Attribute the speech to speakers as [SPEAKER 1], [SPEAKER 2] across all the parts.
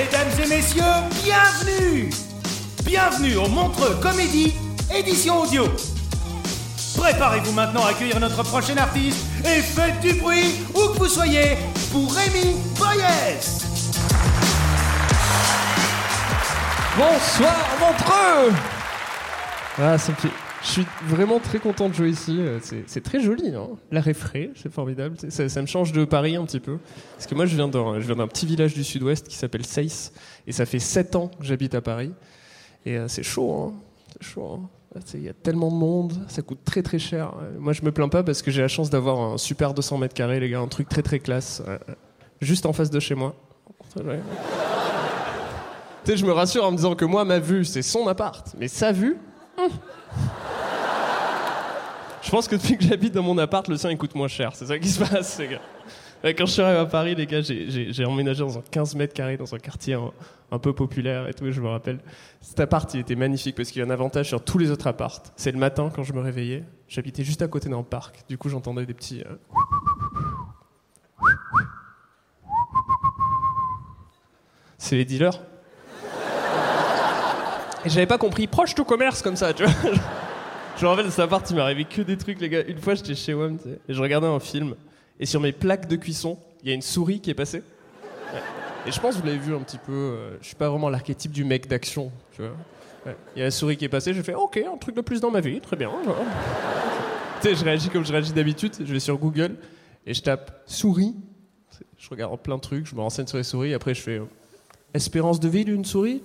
[SPEAKER 1] Mesdames et messieurs, bienvenue. Bienvenue au Montreux Comédie, édition audio. Préparez-vous maintenant à accueillir notre prochain artiste et faites du bruit où que vous soyez pour Rémi Boyes
[SPEAKER 2] Bonsoir Montreux. Ah, ça me fait- Je suis vraiment très content de jouer ici. euh, C'est très joli. Hein. L'air est frais, c'est formidable. Ça, me change de Paris un petit peu. Parce que moi, je viens d'un petit village du sud-ouest qui s'appelle Seyss. Et ça fait 7 ans que j'habite à Paris. Et euh, c'est chaud. Hein. C'est chaud. hein. Il y a tellement de monde, ça coûte très très cher. Euh, Moi, je me plains pas parce que j'ai la chance d'avoir un super 200 mètres carrés, les gars, un truc très très classe, juste en face de chez moi. Tu sais, je me rassure en me disant que moi, ma vue, c'est son appart. Mais sa vue, hum. Je pense que depuis que j'habite dans mon appart, le sien coûte moins cher. C'est ça qui se passe, les gars. Quand je suis arrivé à Paris, les gars, j'ai- emménagé dans un 15 mètres carrés, dans un quartier un, peu populaire et tout, je me rappelle. Cet appart, il était magnifique parce qu'il y a un avantage sur tous les autres apparts. C'est le matin, quand je me réveillais, j'habitais juste à côté d'un parc. Du coup, j'entendais des petits... euh, C'est les dealers. Et j'avais pas compris, proche tout commerce comme ça, tu vois. Je me rappelle cet appart, il m'est arrivé que des trucs, les gars. Une fois, j'étais chez WAM, et je regardais un film, et sur mes plaques de cuisson, il y a une souris qui est passée. Et je pense que vous l'avez vu un petit peu, euh, je suis pas vraiment l'archétype du mec d'action, tu vois. Il y a la souris qui est passée, j'ai fait, ok, un truc de plus dans ma vie, très bien. tu sais, je réagis comme je réagis d'habitude, je vais sur Google, et je tape souris. Je regarde plein de trucs, je me renseigne sur les souris, après je fais, euh, espérance de vie d'une souris.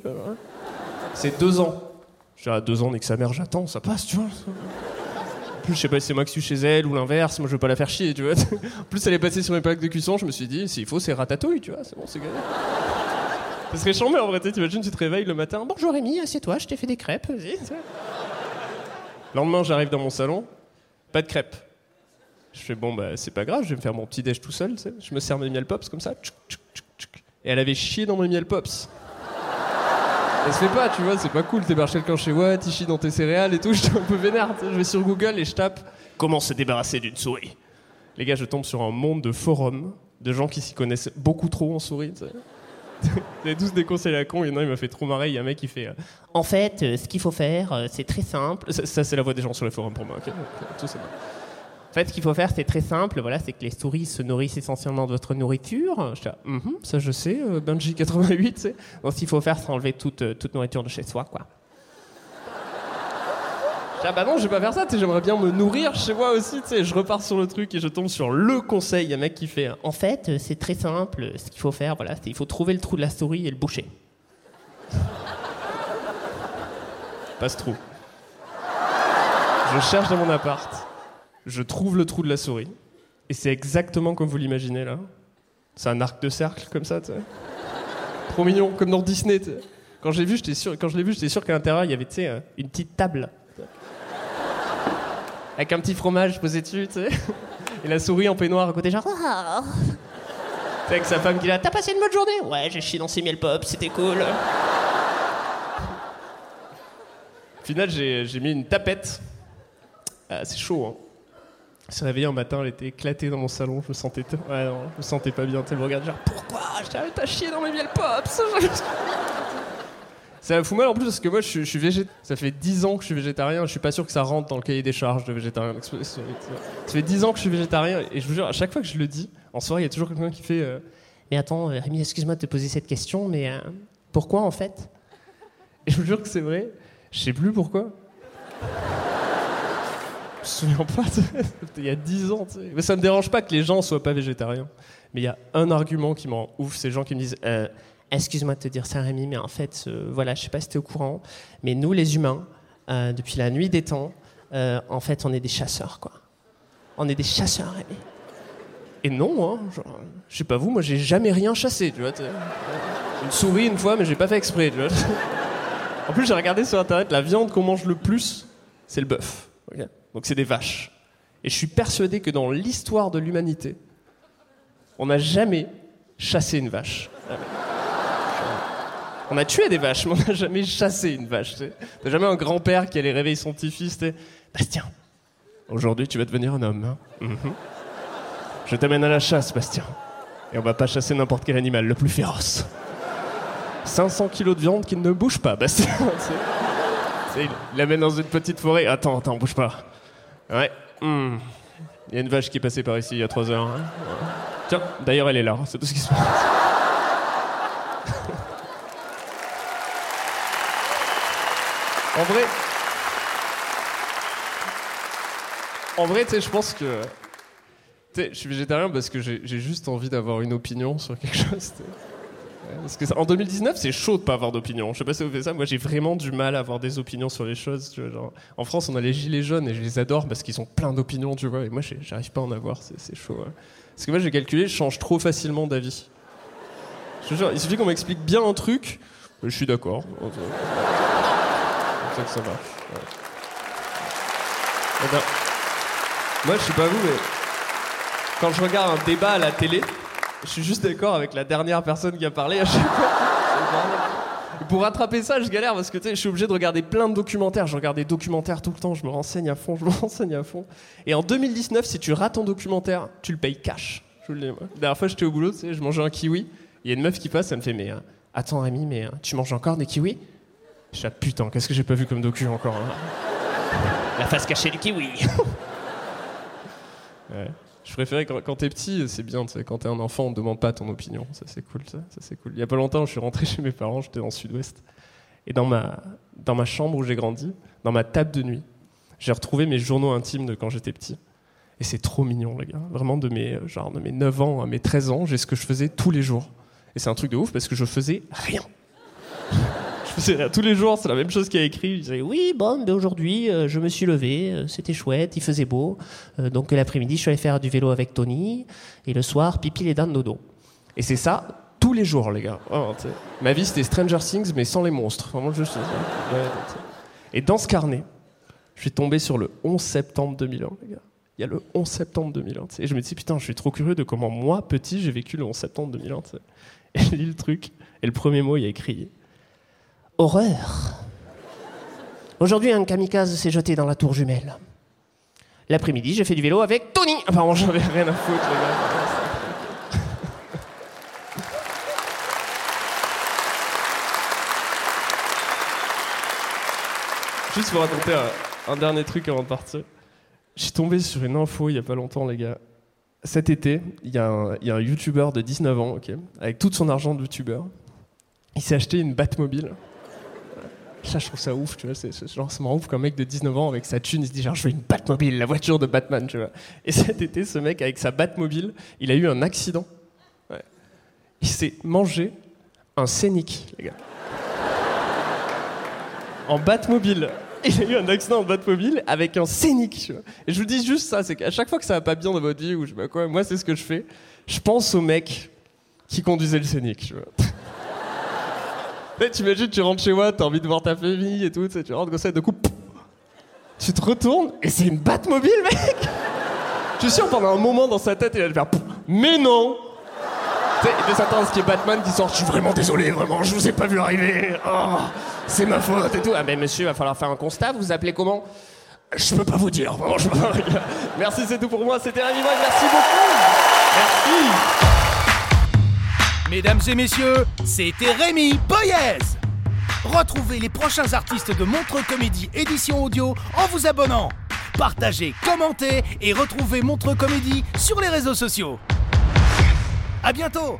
[SPEAKER 2] C'est deux ans. J'ai à deux ans, nique sa mère, j'attends, ça passe, tu vois. En plus, je sais pas si c'est moi qui suis chez elle ou l'inverse, moi je veux pas la faire chier, tu vois. En plus, elle est passée sur mes plaques de cuisson, je me suis dit, s'il faut, c'est ratatouille, tu vois, c'est bon, c'est gagné. Ça serait chambé en vrai, t'imagines, tu te réveilles le matin, bonjour Rémi, assieds-toi, je t'ai fait des crêpes, vas-y. Le lendemain, j'arrive dans mon salon, pas de crêpes. Je fais, bon, bah, c'est pas grave, je vais me faire mon petit déj tout seul, tu sais. Je me sers mes miel pops comme ça, et elle avait chié dans mes miel pops. Elle se fait pas, tu vois, c'est pas cool, t'es chez Watt, tu chies dans tes céréales et tout, j'étais un peu vénère, je vais sur Google et je tape comment se débarrasser d'une souris. Les gars, je tombe sur un monde de forums, de gens qui s'y connaissent beaucoup trop en souris. Vous avez tous des conseils à la con, il y en a, il m'a fait trop marrer, il y a un mec qui fait euh, En fait, euh, ce qu'il faut faire, euh, c'est très simple. Ça, ça, c'est la voix des gens sur les forums pour moi, Tout c'est bon. En fait, ce qu'il faut faire, c'est très simple. Voilà, c'est que les souris se nourrissent essentiellement de votre nourriture. Je dis, ah, Mhm, ça je sais, euh, Bungie 88, tu sais. Donc, ce qu'il faut faire, c'est enlever toute, euh, toute nourriture de chez soi, quoi. Je dis, Ah bah non, je vais pas faire ça, j'aimerais bien me nourrir chez moi aussi, tu sais. Je repars sur le truc et je tombe sur le conseil. Il y a un mec qui fait En fait, euh, c'est très simple. Ce qu'il faut faire, voilà, c'est il faut trouver le trou de la souris et le boucher. Pas ce trou. Je cherche dans mon appart, je trouve le trou de la souris, et c'est exactement comme vous l'imaginez là. C'est un arc de cercle comme ça, tu sais. Trop mignon, comme dans Disney. tu sais. Quand j'ai vu, j'étais sûr, quand je l'ai vu, j'étais sûr qu'à l'intérieur il y avait, tu sais, euh, une petite table avec un petit fromage posé dessus, tu sais, et la souris en peignoir à côté, genre. Sais, avec sa femme qui là, t'as passé une bonne journée? Ouais, j'ai chié dans ces miel pop, c'était cool. Au final, j'ai mis une tapette. Ah, c'est chaud, hein. Suis réveillé un matin, elle était éclatée dans mon salon, je me sentais, ouais, non, je me sentais pas bien. Elle me regarde genre pourquoi? T'as chié dans mes miel pops. Ça fout mal en plus parce que moi je suis, suis végétarien. Ça fait 10 ans que je suis végétarien. Je suis pas sûr que ça rentre dans le cahier des charges de végétarien. Ça fait 10 ans que je suis végétarien et je vous jure, à chaque fois que je le dis, en soirée, il y a toujours quelqu'un qui fait euh, Mais attends, euh, Rémi, excuse-moi de te poser cette question, mais euh, pourquoi en fait? Et je vous jure que c'est vrai. Je sais plus pourquoi. Je me souviens pas, il y a 10 ans. Mais ça me dérange pas que les gens soient pas végétariens. Mais il y a un argument qui m'en ouf, c'est les gens qui me disent Euh, Excuse-moi de te dire ça, Rémi, mais en fait, euh, voilà, je sais pas si tu es au courant, mais nous, les humains, euh, depuis la nuit des temps, euh, en fait, on est des chasseurs, quoi. On est des chasseurs, Rémi. Et non, hein, genre, je sais pas vous, moi, j'ai jamais rien chassé, tu vois. Une souris une fois, mais j'ai pas fait exprès, tu vois. En plus, j'ai regardé sur internet, la viande qu'on mange le plus, c'est le bœuf. Donc c'est des vaches. Et je suis persuadé que dans l'histoire de l'humanité, on n'a jamais chassé une vache. Jamais. On a tué des vaches, mais on n'a jamais chassé une vache. T'as jamais un grand-père qui allait réveiller son petit-fils, sais, Bastien, aujourd'hui tu vas devenir un homme. hein Mhm. Je t'amène à la chasse, Bastien. Et on va pas chasser n'importe quel animal, le plus féroce. 500 kilos de viande qui ne bouge pas, Bastien. il l'amène dans une petite forêt. Attends, attends, bouge pas. Ouais. hmm. Il y a une vache qui est passée par ici il y a 3 heures. hein. Tiens, d'ailleurs, elle est là. C'est tout ce qui se passe. en vrai. En vrai, tu sais, je pense que. Je suis végétarien parce que j'ai juste envie d'avoir une opinion sur quelque chose. En 2019, c'est chaud de pas avoir d'opinion. Je sais pas si vous faites ça. Moi, j'ai vraiment du mal à avoir des opinions sur les choses. tu vois, genre. En France, on a les gilets jaunes et je les adore parce qu'ils ont plein d'opinions, tu vois. Et moi, j'arrive pas à en avoir. C'est chaud. ouais. Parce que moi, j'ai calculé, je change trop facilement d'avis. Il suffit qu'on m'explique bien un truc, je suis d'accord. C'est que ça marche. Eh ben, moi, je sais pas vous, mais quand je regarde un débat à la télé, je suis juste d'accord avec la dernière personne qui a parlé à chaque fois. Pour rattraper ça, je galère parce que je suis obligé de regarder plein de documentaires. Je regarde des documentaires tout le temps, je me renseigne à fond, je me renseigne à fond. Et en 2019, si tu rates ton documentaire, tu le payes cash. Je vous le dis, moi. La dernière fois, j'étais au boulot, je mangeais un kiwi. Il y a une meuf qui passe, elle me fait Mais euh, attends, Rémi, mais euh, tu manges encore des kiwis? Je suis là, putain, qu'est-ce que j'ai pas vu comme docu encore hein? La face cachée du kiwi Ouais. Je préférais quand, quand t'es petit, c'est bien, quand t'es un enfant, on te demande pas ton opinion. Ça, c'est cool, ça, c'est cool. Il y a pas longtemps, je suis rentré chez mes parents, j'étais dans le sud-ouest. Et dans ma, dans ma chambre où j'ai grandi, dans ma table de nuit, j'ai retrouvé mes journaux intimes de quand j'étais petit. Et c'est trop mignon, les gars. Vraiment, de mes, genre, de mes 9 ans à mes 13 ans, j'ai ce que je faisais tous les jours. Et c'est un truc de ouf parce que je faisais rien. Tous les jours, c'est la même chose qu'il a écrit. Je disais, oui, bon, ben aujourd'hui, euh, je me suis levé, euh, c'était chouette, il faisait beau. Euh, donc l'après-midi, je suis allé faire du vélo avec Tony. Et le soir, pipi les dents de dodo. Et c'est ça tous les jours, les gars. Sais. Ma vie, c'était Stranger Things, mais sans les monstres. Sais. Et dans ce carnet, je suis tombé sur le 11 septembre 2001, les gars. Il y a le 11 septembre 2001. tu sais. Et je me dis, putain, je suis trop curieux de comment moi, petit, j'ai vécu le 11 septembre 2001. tu sais. Et je lis le truc. Et le premier mot, il y a écrit Horreur. Aujourd'hui, un kamikaze s'est jeté dans la tour jumelle. L'après-midi, j'ai fait du vélo avec Tony. Ah, pardon, j'en avais rien à foutre, les gars. Juste pour raconter un, dernier truc avant de partir. Suis tombé sur une info il y a pas longtemps, les gars. Cet été, il y, a un- un youtubeur de 19 ans, ok, avec tout son argent de youtubeur. Il s'est acheté une Batmobile. Ça, je trouve ça ouf, tu vois. C'est genre, ça me rend ouf qu'un mec de 19 ans, avec sa thune, il se dit genre, je veux une Batmobile, la voiture de Batman, tu vois. Et cet été, ce mec, avec sa Batmobile, il a eu un accident. Il s'est mangé un scénic, les gars. En Batmobile. Il a eu un accident en Batmobile avec un scénic, tu vois. Et je vous dis juste ça, c'est qu'à chaque fois que ça va pas bien dans votre vie ou je sais pas quoi, moi, c'est ce que je fais. Je pense au mec qui conduisait le scénic, tu vois. Tu imagines, tu rentres chez moi, t'as envie de voir ta famille et tout, tu rentres comme ça, et de coup, pouf, tu te retournes et c'est une Batmobile, mec. Je suis sûr, pendant un moment dans sa tête, il allait faire pouf, Mais non. Il devait s'attendre à ce qu'il y ait Batman qui sort, je suis vraiment désolé, vraiment, je vous ai pas vu arriver, Oh, c'est ma faute et tout. Ah, mais monsieur, il va falloir faire un constat, vous vous appelez comment? Je peux pas vous dire, vraiment, je peux pas. Merci, c'est tout pour moi, c'était Rémi merci beaucoup. Merci
[SPEAKER 1] Mesdames et messieurs, c'était Rémi Boyez Retrouvez les prochains artistes de Montreux Comédie édition audio en vous abonnant. Partagez, commentez et retrouvez Montreux Comédie sur les réseaux sociaux. À bientôt